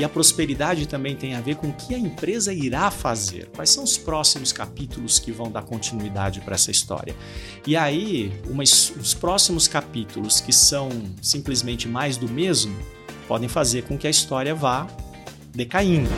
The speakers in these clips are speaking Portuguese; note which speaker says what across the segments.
Speaker 1: E a prosperidade também tem a ver com o que a empresa irá fazer. Quais são os próximos capítulos que vão dar continuidade para essa história? E aí, uma, os próximos capítulos que são simplesmente mais do mesmo podem fazer com que a história vá decaindo.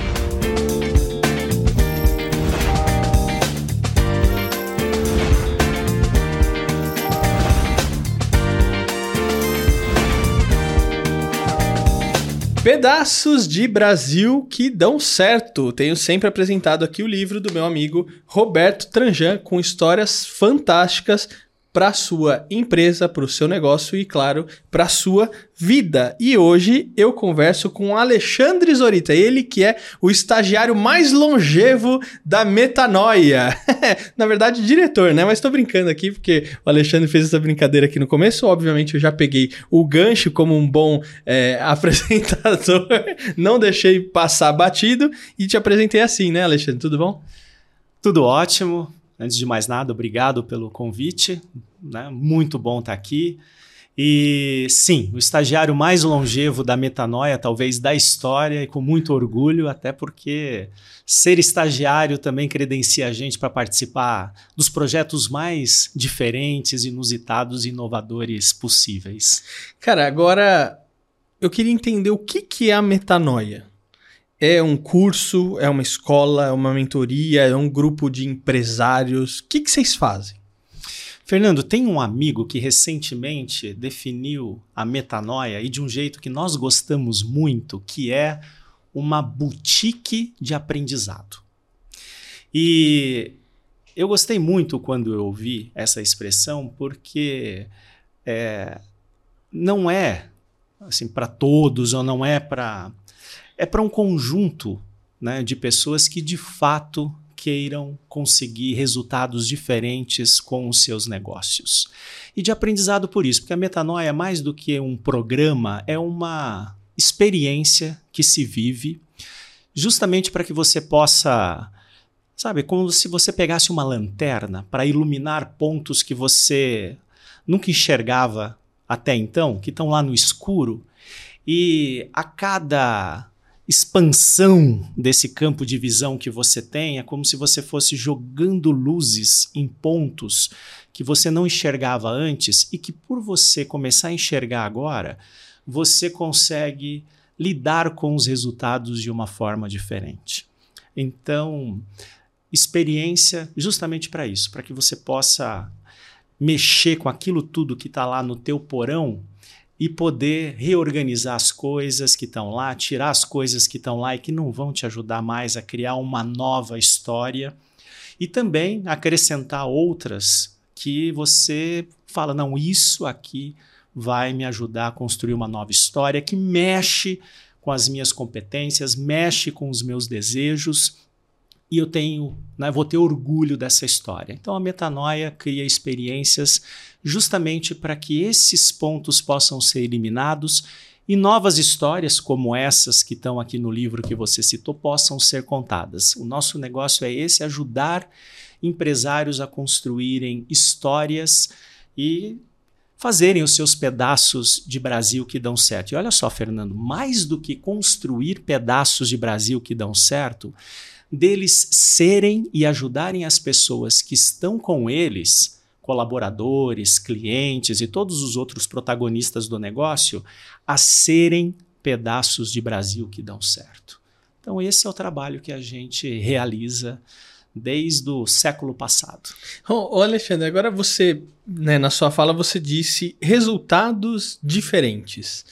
Speaker 2: Pedaços de Brasil que dão certo. Tenho sempre apresentado aqui o livro do meu amigo Roberto Tranjan com histórias fantásticas para sua empresa, para o seu negócio e, claro, para sua vida. E hoje eu converso com Alexandre Zorita, ele que é o estagiário mais longevo da Metanoia. Na verdade, diretor, né? Mas estou brincando aqui porque o Alexandre fez essa brincadeira aqui no começo. Obviamente, eu já peguei o gancho como um bom é, apresentador, não deixei passar batido e te apresentei assim, né, Alexandre? Tudo bom?
Speaker 1: Tudo ótimo. Antes de mais nada, obrigado pelo convite. Né? Muito bom estar aqui. E sim, o estagiário mais longevo da metanoia, talvez da história, e com muito orgulho, até porque ser estagiário também credencia a gente para participar dos projetos mais diferentes, inusitados e inovadores possíveis.
Speaker 2: Cara, agora eu queria entender o que, que é a metanoia. É um curso, é uma escola, é uma mentoria, é um grupo de empresários? O que, que vocês fazem?
Speaker 1: Fernando, tem um amigo que recentemente definiu a metanoia e de um jeito que nós gostamos muito, que é uma boutique de aprendizado. E eu gostei muito quando eu ouvi essa expressão, porque é, não é assim para todos ou não é para é para um conjunto né, de pessoas que de fato queiram conseguir resultados diferentes com os seus negócios. E de aprendizado por isso, porque a metanoia é mais do que um programa, é uma experiência que se vive justamente para que você possa, sabe, como se você pegasse uma lanterna para iluminar pontos que você nunca enxergava até então, que estão lá no escuro, e a cada expansão desse campo de visão que você tem, é como se você fosse jogando luzes em pontos que você não enxergava antes e que por você começar a enxergar agora, você consegue lidar com os resultados de uma forma diferente. Então, experiência justamente para isso, para que você possa mexer com aquilo tudo que está lá no teu porão e poder reorganizar as coisas que estão lá, tirar as coisas que estão lá e que não vão te ajudar mais a criar uma nova história. E também acrescentar outras que você fala, não, isso aqui vai me ajudar a construir uma nova história que mexe com as minhas competências, mexe com os meus desejos e eu tenho, né, vou ter orgulho dessa história. Então a metanoia cria experiências justamente para que esses pontos possam ser eliminados e novas histórias como essas que estão aqui no livro que você citou possam ser contadas. O nosso negócio é esse, ajudar empresários a construírem histórias e fazerem os seus pedaços de Brasil que dão certo. E olha só, Fernando, mais do que construir pedaços de Brasil que dão certo, deles serem e ajudarem as pessoas que estão com eles, colaboradores, clientes e todos os outros protagonistas do negócio, a serem pedaços de Brasil que dão certo. Então, esse é o trabalho que a gente realiza desde o século passado.
Speaker 2: Ô, Alexandre, agora você, né, na sua fala, você disse resultados diferentes.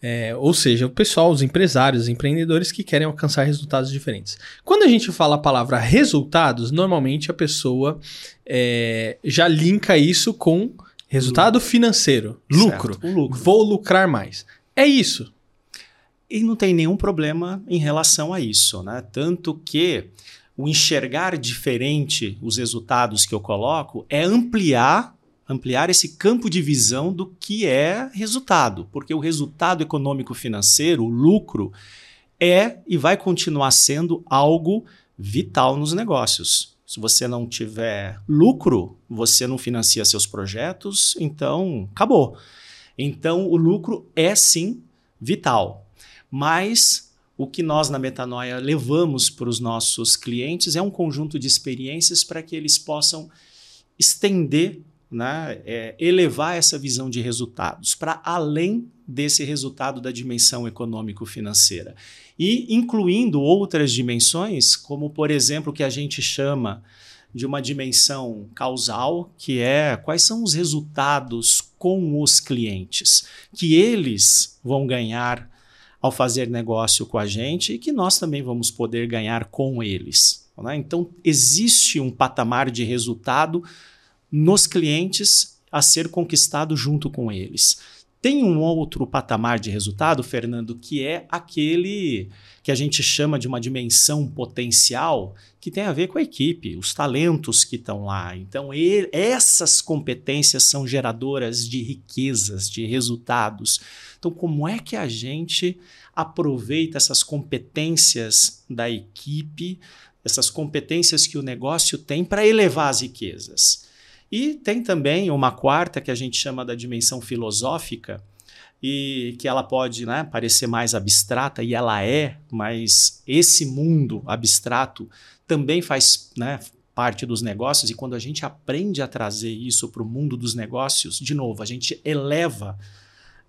Speaker 2: É, ou seja, o pessoal, os empresários, os empreendedores que querem alcançar resultados diferentes. Quando a gente fala a palavra resultados, normalmente a pessoa é, já linka isso com resultado financeiro, lucro. lucro. Vou lucrar mais. É isso.
Speaker 1: E não tem nenhum problema em relação a isso, né? Tanto que o enxergar diferente os resultados que eu coloco é ampliar ampliar esse campo de visão do que é resultado, porque o resultado econômico financeiro, o lucro, é e vai continuar sendo algo vital nos negócios. Se você não tiver lucro, você não financia seus projetos, então acabou. Então o lucro é sim vital, mas o que nós na Metanoia levamos para os nossos clientes é um conjunto de experiências para que eles possam estender, né, é, elevar essa visão de resultados para além desse resultado da dimensão econômico-financeira. E incluindo outras dimensões, como por exemplo o que a gente chama de uma dimensão causal, que é quais são os resultados com os clientes que eles vão ganhar ao fazer negócio com a gente e que nós também vamos poder ganhar com eles. Né? Então, existe um patamar de resultado nos clientes a ser conquistado junto com eles. Tem um outro patamar de resultado, Fernando, que é aquele que a gente chama de uma dimensão potencial, que tem a ver com a equipe, os talentos que estão lá. Então, ele, essas competências são geradoras de riquezas, de resultados. Então, como é que a gente aproveita essas competências da equipe, essas competências que o negócio tem para elevar as riquezas? E tem também uma quarta que a gente chama da dimensão filosófica, e que ela pode né, parecer mais abstrata, e ela é, mas esse mundo abstrato também faz né, parte dos negócios, e quando a gente aprende a trazer isso para o mundo dos negócios, de novo, a gente eleva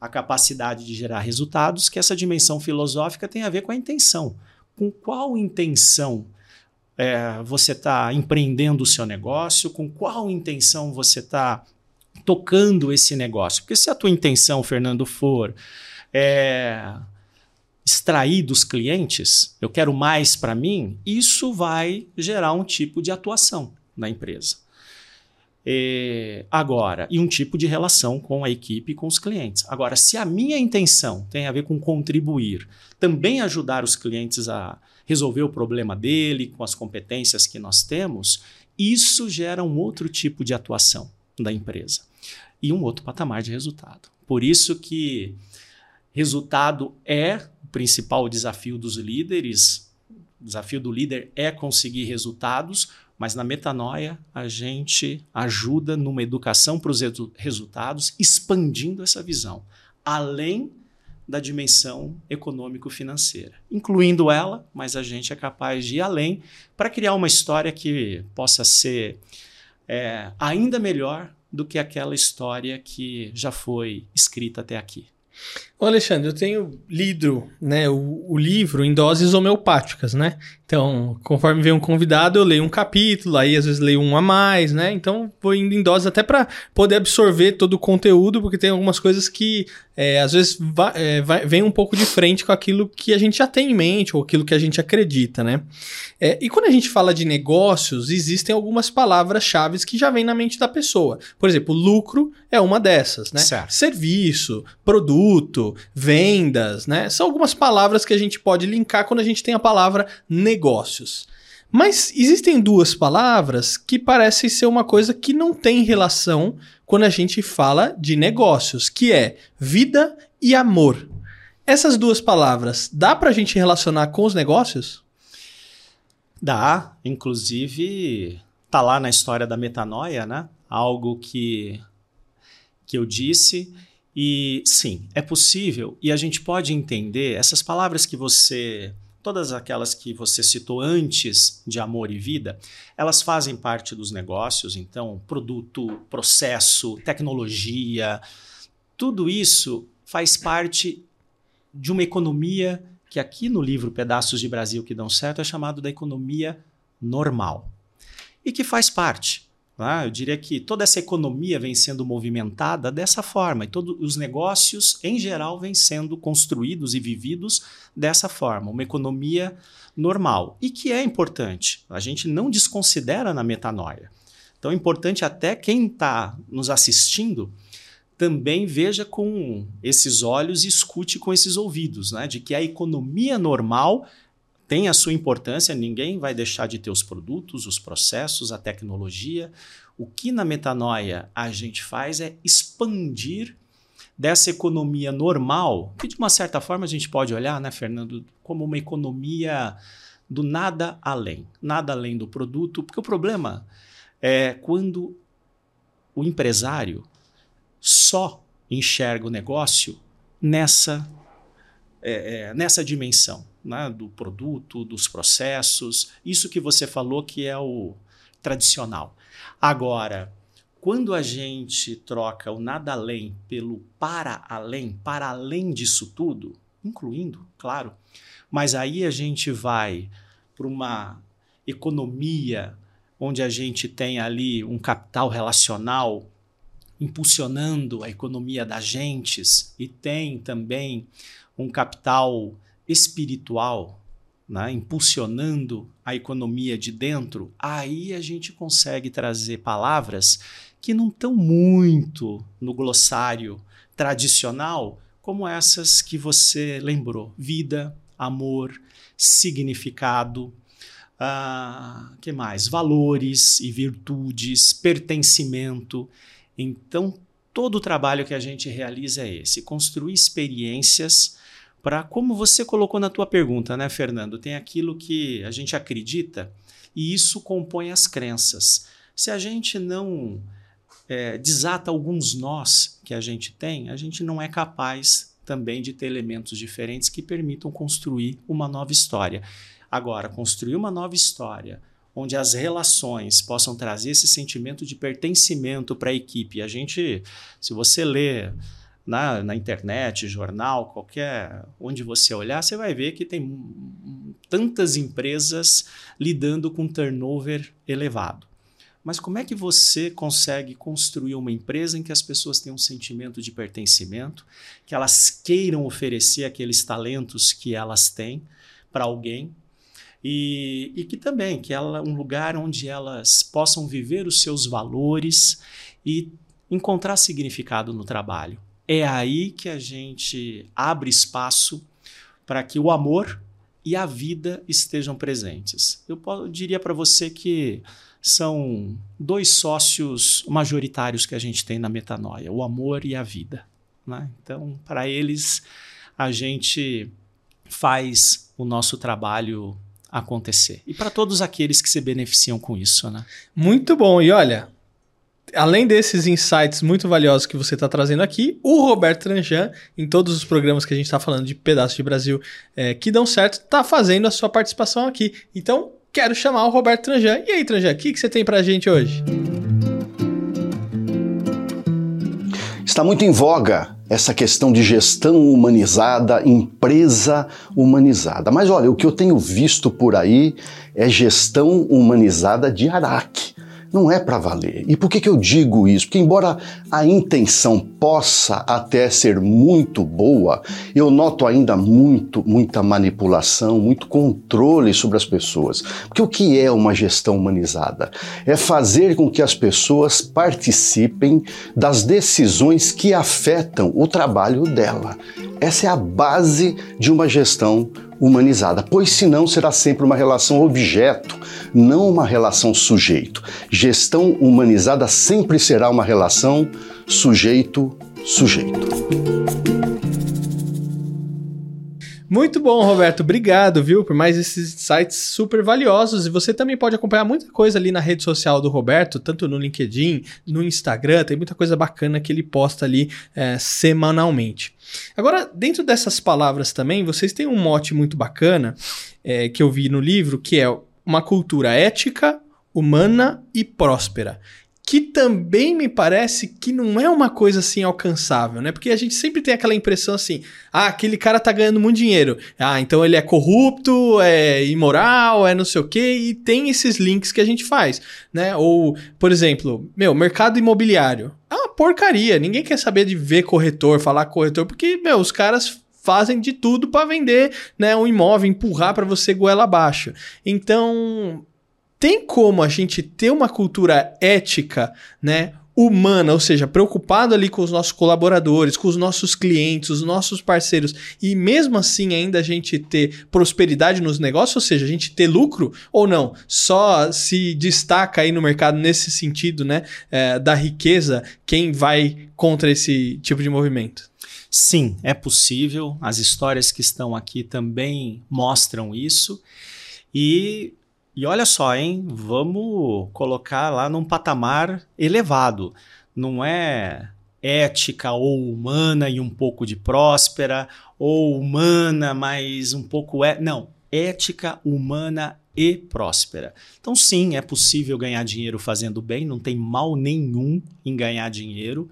Speaker 1: a capacidade de gerar resultados, que essa dimensão filosófica tem a ver com a intenção. Com qual intenção é, você está empreendendo o seu negócio, com qual intenção você está tocando esse negócio. Porque se a tua intenção, Fernando, for é, extrair dos clientes, eu quero mais para mim, isso vai gerar um tipo de atuação na empresa. E, agora, e um tipo de relação com a equipe e com os clientes. Agora, se a minha intenção tem a ver com contribuir, também ajudar os clientes a resolver o problema dele com as competências que nós temos, isso gera um outro tipo de atuação da empresa e um outro patamar de resultado. Por isso que resultado é o principal desafio dos líderes. O desafio do líder é conseguir resultados, mas na metanoia a gente ajuda numa educação para os resultados, expandindo essa visão, além da dimensão econômico-financeira, incluindo ela, mas a gente é capaz de ir além para criar uma história que possa ser é, ainda melhor do que aquela história que já foi escrita até aqui.
Speaker 2: Ô Alexandre, eu tenho lido né, o, o, livro em doses homeopáticas, né? Então, conforme vem um convidado, eu leio um capítulo, aí às vezes leio um a mais, né? Então, vou indo em doses até para poder absorver todo o conteúdo, porque tem algumas coisas que é, às vezes vai, é, vai, vem um pouco de frente com aquilo que a gente já tem em mente ou aquilo que a gente acredita, né? É, e quando a gente fala de negócios, existem algumas palavras-chave que já vêm na mente da pessoa. Por exemplo, lucro é uma dessas, né?
Speaker 1: Certo.
Speaker 2: Serviço, produto, vendas, né? São algumas palavras que a gente pode linkar quando a gente tem a palavra negócios. Mas existem duas palavras que parecem ser uma coisa que não tem relação quando a gente fala de negócios, que é vida e amor. Essas duas palavras, dá para a gente relacionar com os negócios?
Speaker 1: Dá, inclusive tá lá na história da metanoia, né? Algo que que eu disse e sim, é possível e a gente pode entender essas palavras que você todas aquelas que você citou antes de amor e vida, elas fazem parte dos negócios, então produto, processo, tecnologia, tudo isso faz parte de uma economia que aqui no livro Pedaços de Brasil que dão certo é chamado da economia normal e que faz parte Tá? Eu diria que toda essa economia vem sendo movimentada dessa forma e todos os negócios, em geral, vêm sendo construídos e vividos dessa forma, uma economia normal e que é importante. A gente não desconsidera na metanoia. Então é importante até quem está nos assistindo também veja com esses olhos e escute com esses ouvidos, né? de que a economia normal tem a sua importância, ninguém vai deixar de ter os produtos, os processos, a tecnologia. O que na metanoia a gente faz é expandir dessa economia normal, que de uma certa forma a gente pode olhar, né, Fernando, como uma economia do nada além, nada além do produto, porque o problema é quando o empresário só enxerga o negócio nessa é, é, nessa dimensão né, do produto, dos processos, isso que você falou que é o tradicional. Agora, quando a gente troca o nada além pelo para além, para além disso tudo, incluindo, claro, mas aí a gente vai para uma economia onde a gente tem ali um capital relacional impulsionando a economia das gentes e tem também um capital espiritual né, impulsionando a economia de dentro, aí a gente consegue trazer palavras que não estão muito no glossário tradicional, como essas que você lembrou: vida, amor, significado, uh, que mais? Valores e virtudes, pertencimento. Então, todo o trabalho que a gente realiza é esse: construir experiências para, como você colocou na tua pergunta, né, Fernando? Tem aquilo que a gente acredita e isso compõe as crenças. Se a gente não é, desata alguns nós que a gente tem, a gente não é capaz também de ter elementos diferentes que permitam construir uma nova história. Agora, construir uma nova história onde as relações possam trazer esse sentimento de pertencimento para a equipe. A gente, se você ler na, na internet, jornal, qualquer onde você olhar, você vai ver que tem tantas empresas lidando com turnover elevado. Mas como é que você consegue construir uma empresa em que as pessoas tenham um sentimento de pertencimento, que elas queiram oferecer aqueles talentos que elas têm para alguém e, e, que também que ela um lugar onde elas possam viver os seus valores e encontrar significado no trabalho é aí que a gente abre espaço para que o amor e a vida estejam presentes. Eu diria para você que são dois sócios majoritários que a gente tem na metanoia: o amor e a vida. Né? Então, para eles, a gente faz o nosso trabalho acontecer. E para todos aqueles que se beneficiam com isso. Né?
Speaker 2: Muito bom. E olha, além desses insights muito valiosos que você está trazendo aqui, o Roberto Tranjan, em todos os programas que a gente está falando de pedaços de Brasil é, que dão certo, está fazendo a sua participação aqui. Então, quero chamar o Roberto Tranjan. E aí, Tranjan, o que, que você tem para a gente hoje?
Speaker 3: Está muito em voga essa questão de gestão humanizada, empresa humanizada. Mas olha, o que eu tenho visto por aí é gestão humanizada de Araque não é para valer. E por que, que eu digo isso? Porque, embora a intenção possa até ser muito boa, eu noto ainda muito, muita manipulação, muito controle sobre as pessoas. Porque o que é uma gestão humanizada? É fazer com que as pessoas participem das decisões que afetam o trabalho dela. Essa é a base de uma gestão humanizada, pois senão será sempre uma relação objeto, não uma relação sujeito. Gestão humanizada sempre será uma relação sujeito-sujeito.
Speaker 2: Muito bom, Roberto. Obrigado, viu, por mais esses sites super valiosos. E você também pode acompanhar muita coisa ali na rede social do Roberto, tanto no LinkedIn, no Instagram. Tem muita coisa bacana que ele posta ali é, semanalmente. Agora, dentro dessas palavras também, vocês têm um mote muito bacana é, que eu vi no livro, que é uma cultura ética, humana e próspera que também me parece que não é uma coisa assim alcançável, né? Porque a gente sempre tem aquela impressão assim: ah, aquele cara tá ganhando muito dinheiro. Ah, então ele é corrupto, é imoral, é não sei o quê, e tem esses links que a gente faz, né? Ou, por exemplo, meu, mercado imobiliário. É uma porcaria. Ninguém quer saber de ver corretor, falar corretor, porque, meu, os caras fazem de tudo para vender, né, um imóvel, empurrar para você goela abaixo. Então, tem como a gente ter uma cultura ética, né? humana, ou seja, preocupado ali com os nossos colaboradores, com os nossos clientes, os nossos parceiros, e mesmo assim ainda a gente ter prosperidade nos negócios, ou seja, a gente ter lucro ou não, só se destaca aí no mercado nesse sentido, né, é, da riqueza, quem vai contra esse tipo de movimento?
Speaker 1: Sim, é possível. As histórias que estão aqui também mostram isso. E e olha só, hein? Vamos colocar lá num patamar elevado. Não é ética ou humana e um pouco de próspera, ou humana, mas um pouco é. Não, ética, humana e próspera. Então, sim, é possível ganhar dinheiro fazendo bem, não tem mal nenhum em ganhar dinheiro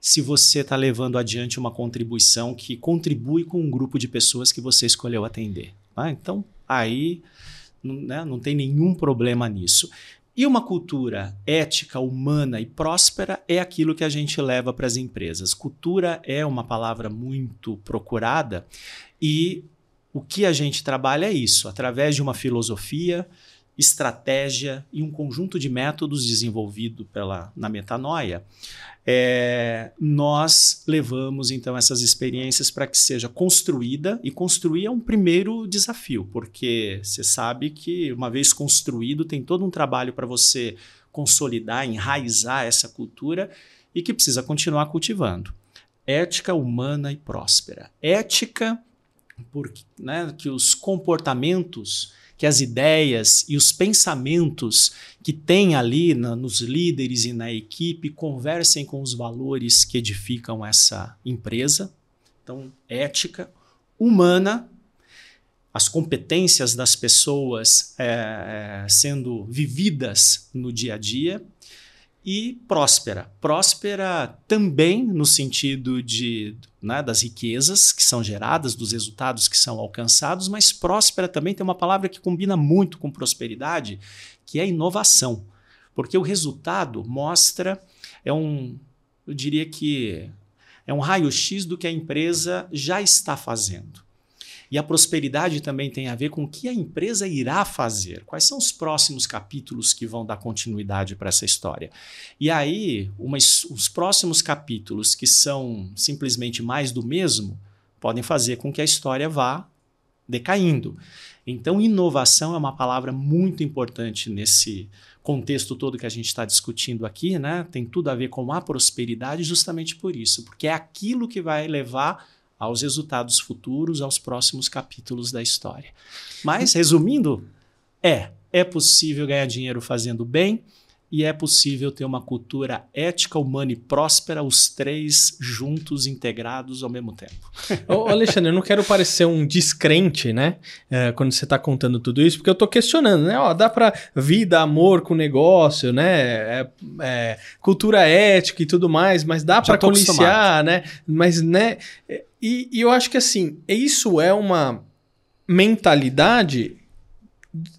Speaker 1: se você está levando adiante uma contribuição que contribui com um grupo de pessoas que você escolheu atender. Tá? Então, aí né, não tem nenhum problema nisso. E uma cultura ética, humana e próspera é aquilo que a gente leva para as empresas. Cultura é uma palavra muito procurada e o que a gente trabalha é isso, através de uma filosofia, estratégia e um conjunto de métodos desenvolvido pela, na metanoia, é, nós levamos então essas experiências para que seja construída, e construir é um primeiro desafio, porque você sabe que uma vez construído, tem todo um trabalho para você consolidar, enraizar essa cultura e que precisa continuar cultivando. Ética humana e próspera. Ética, porque né, que os comportamentos que as ideias e os pensamentos que tem ali na, nos líderes e na equipe conversem com os valores que edificam essa empresa. Então, ética humana, as competências das pessoas é, sendo vividas no dia a dia e próspera. Próspera também no sentido de né, das riquezas que são geradas, dos resultados que são alcançados, mas próspera também tem uma palavra que combina muito com prosperidade, que é inovação. Porque o resultado mostra, é um, eu diria que é um raio-x do que a empresa já está fazendo. E a prosperidade também tem a ver com o que a empresa irá fazer. Quais são os próximos capítulos que vão dar continuidade para essa história? E aí, os próximos capítulos que são simplesmente mais do mesmo podem fazer com que a história vá decaindo. Então, inovação é uma palavra muito importante nesse contexto todo que a gente está discutindo aqui, né? Tem tudo a ver com a prosperidade, justamente por isso, porque é aquilo que vai levar aos resultados futuros, aos próximos capítulos da história. Mas, resumindo, é, é possível ganhar dinheiro fazendo bem e é possível ter uma cultura ética, humana e próspera, os três juntos, integrados ao mesmo tempo.
Speaker 2: Ô, Alexandre, eu não quero parecer um descrente, né? É, quando você está contando tudo isso, porque eu estou questionando, né? Ó, dá para vida, amor com negócio, né? É, é, cultura ética e tudo mais, mas dá para policiar, né? Mas, né? E, eu acho que assim, isso é uma mentalidade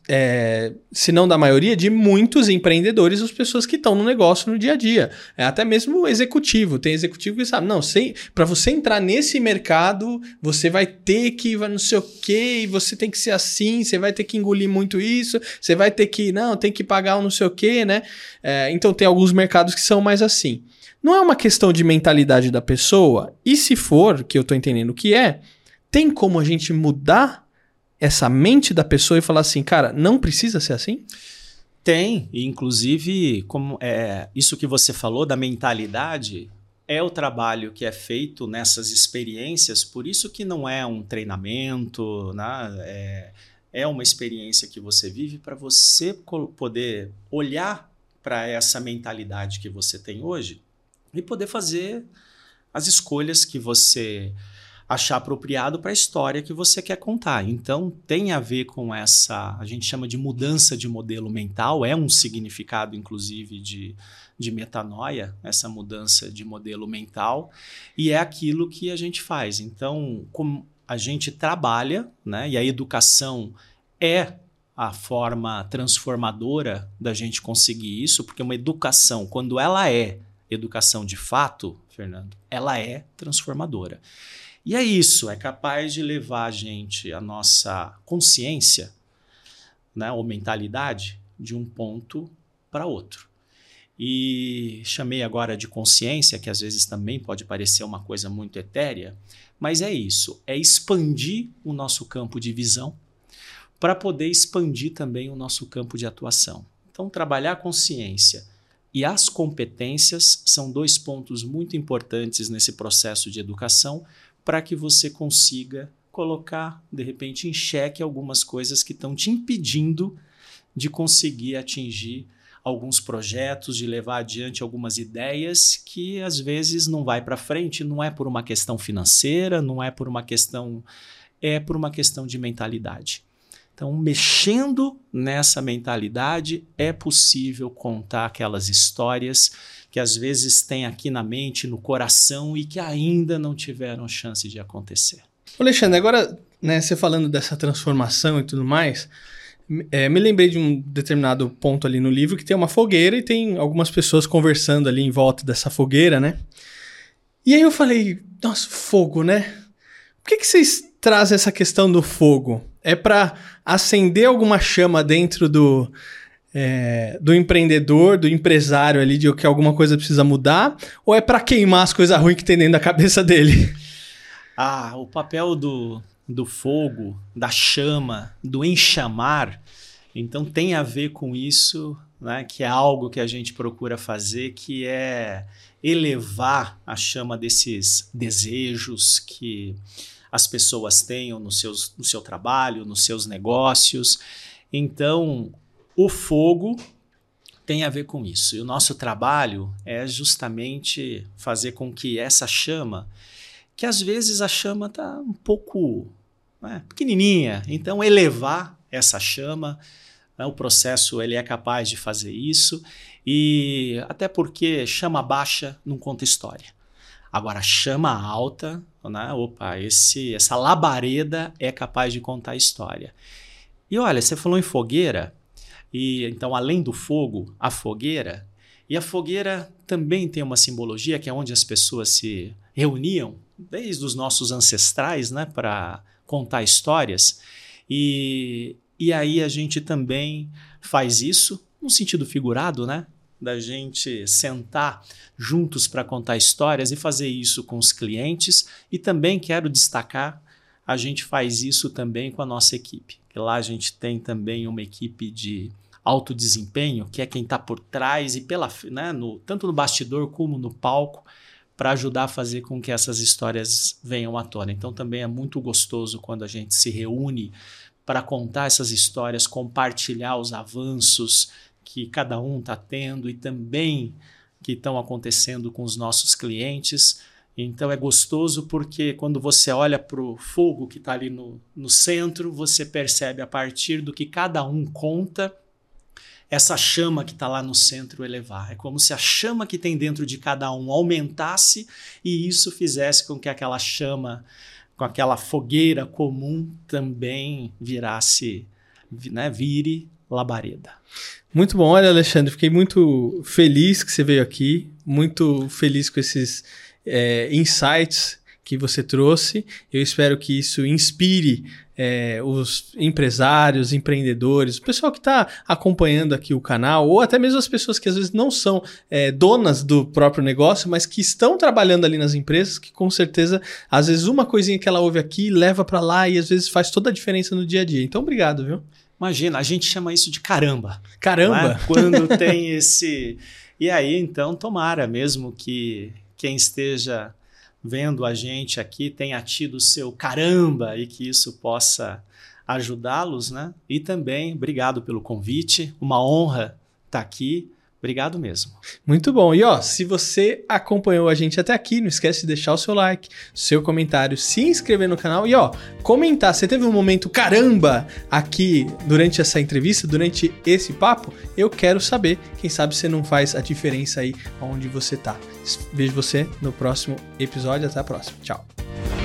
Speaker 2: é, se não da maioria, de muitos empreendedores, as pessoas que estão no negócio no dia a dia. É até mesmo executivo. Tem executivo que sabe, não, para você entrar nesse mercado, você vai ter que vai não sei o quê, você tem que ser assim, você vai ter que engolir muito isso, você vai ter que, não, tem que pagar um não sei o quê, né? É, então tem alguns mercados que são mais assim. Não é uma questão de mentalidade da pessoa, e se for, que eu estou entendendo que é, tem como a gente mudar essa mente da pessoa e falar assim, cara, não precisa ser assim?
Speaker 1: Tem, inclusive, como é, isso que você falou da mentalidade é o trabalho que é feito nessas experiências, por isso que não é um treinamento, né? é, é uma experiência que você vive para você poder olhar para essa mentalidade que você tem hoje e poder fazer as escolhas que você achar apropriado para a história que você quer contar. Então, tem a ver com essa, a gente chama de mudança de modelo mental, é um significado, inclusive, de, de metanoia, essa mudança de modelo mental, e é aquilo que a gente faz. Então, a gente trabalha, né, e a educação é a forma transformadora da gente conseguir isso, porque uma educação, quando ela é educação de fato, Fernando, ela é transformadora. E é isso, é capaz de levar a gente, a nossa consciência, né, ou mentalidade, de um ponto para outro. E chamei agora de consciência, que às vezes também pode parecer uma coisa muito etérea, mas é isso, é expandir o nosso campo de visão para poder expandir também o nosso campo de atuação. Então, trabalhar a consciência e as competências são dois pontos muito importantes nesse processo de educação para que você consiga colocar, de repente, em xeque algumas coisas que estão te impedindo de conseguir atingir alguns projetos, de levar adiante algumas ideias que às vezes não vai para frente, não é por uma questão financeira, não é por uma questão é por uma questão de mentalidade. Então, mexendo nessa mentalidade, é possível contar aquelas histórias que às vezes tem aqui na mente, no coração e que ainda não tiveram chance de acontecer.
Speaker 2: Alexandre, agora, né, você falando dessa transformação e tudo mais, é, me lembrei de um determinado ponto ali no livro que tem uma fogueira e tem algumas pessoas conversando ali em volta dessa fogueira, né? E aí eu falei, nossa, fogo, né? Por que, que vocês trazem essa questão do fogo? É para acender alguma chama dentro do, é, do empreendedor, do empresário ali, de que alguma coisa precisa mudar? Ou é para queimar as coisas ruins que tem dentro da cabeça dele?
Speaker 1: Ah, o papel do, do fogo, da chama, do enxamar, então tem a ver com isso, né, que é algo que a gente procura fazer, que é elevar a chama desses desejos que as pessoas tenham no, seus, no seu trabalho, nos seus negócios. Então, o fogo tem a ver com isso. E o nosso trabalho é justamente fazer com que essa chama, que às vezes a chama está um pouco né, pequenininha, então elevar essa chama, né, o processo ele é capaz de fazer isso e até porque chama baixa não conta história. Agora, chama alta, né? Opa, esse, essa labareda é capaz de contar história. E olha, você falou em fogueira, e então além do fogo, a fogueira, e a fogueira também tem uma simbologia que é onde as pessoas se reuniam, desde os nossos ancestrais, né, para contar histórias. E, e aí a gente também faz isso, no sentido figurado, né? da gente sentar juntos para contar histórias e fazer isso com os clientes. E também quero destacar, a gente faz isso também com a nossa equipe. Lá a gente tem também uma equipe de alto desempenho, que é quem está por trás e pela, né, no, tanto no bastidor como no palco, para ajudar a fazer com que essas histórias venham à tona. Então também é muito gostoso quando a gente se reúne para contar essas histórias, compartilhar os avanços, que cada um está tendo e também que estão acontecendo com os nossos clientes. Então é gostoso porque quando você olha para o fogo que está ali no, no centro, você percebe a partir do que cada um conta essa chama que está lá no centro elevar. É como se a chama que tem dentro de cada um aumentasse e isso fizesse com que aquela chama, com aquela fogueira comum também virasse, né, vire labareda.
Speaker 2: Muito bom, olha, Alexandre, fiquei muito feliz que você veio aqui, muito feliz com esses é, insights que você trouxe. Eu espero que isso inspire é, os empresários, empreendedores, o pessoal que está acompanhando aqui o canal, ou até mesmo as pessoas que às vezes não são é, donas do próprio negócio, mas que estão trabalhando ali nas empresas, que com certeza, às vezes, uma coisinha que ela ouve aqui leva para lá e às vezes faz toda a diferença no dia a dia. Então, obrigado, viu?
Speaker 1: Imagina, a gente chama isso de caramba.
Speaker 2: Caramba!
Speaker 1: É? Quando tem esse. E aí, então, tomara mesmo que quem esteja vendo a gente aqui tenha tido o seu caramba e que isso possa ajudá-los, né? E também, obrigado pelo convite, uma honra estar aqui. Obrigado mesmo.
Speaker 2: Muito bom. E ó, se você acompanhou a gente até aqui, não esquece de deixar o seu like, seu comentário, se inscrever no canal e ó, comentar. Você teve um momento caramba aqui durante essa entrevista, durante esse papo? Eu quero saber. Quem sabe você não faz a diferença aí onde você tá. Vejo você no próximo episódio. Até a próxima. Tchau.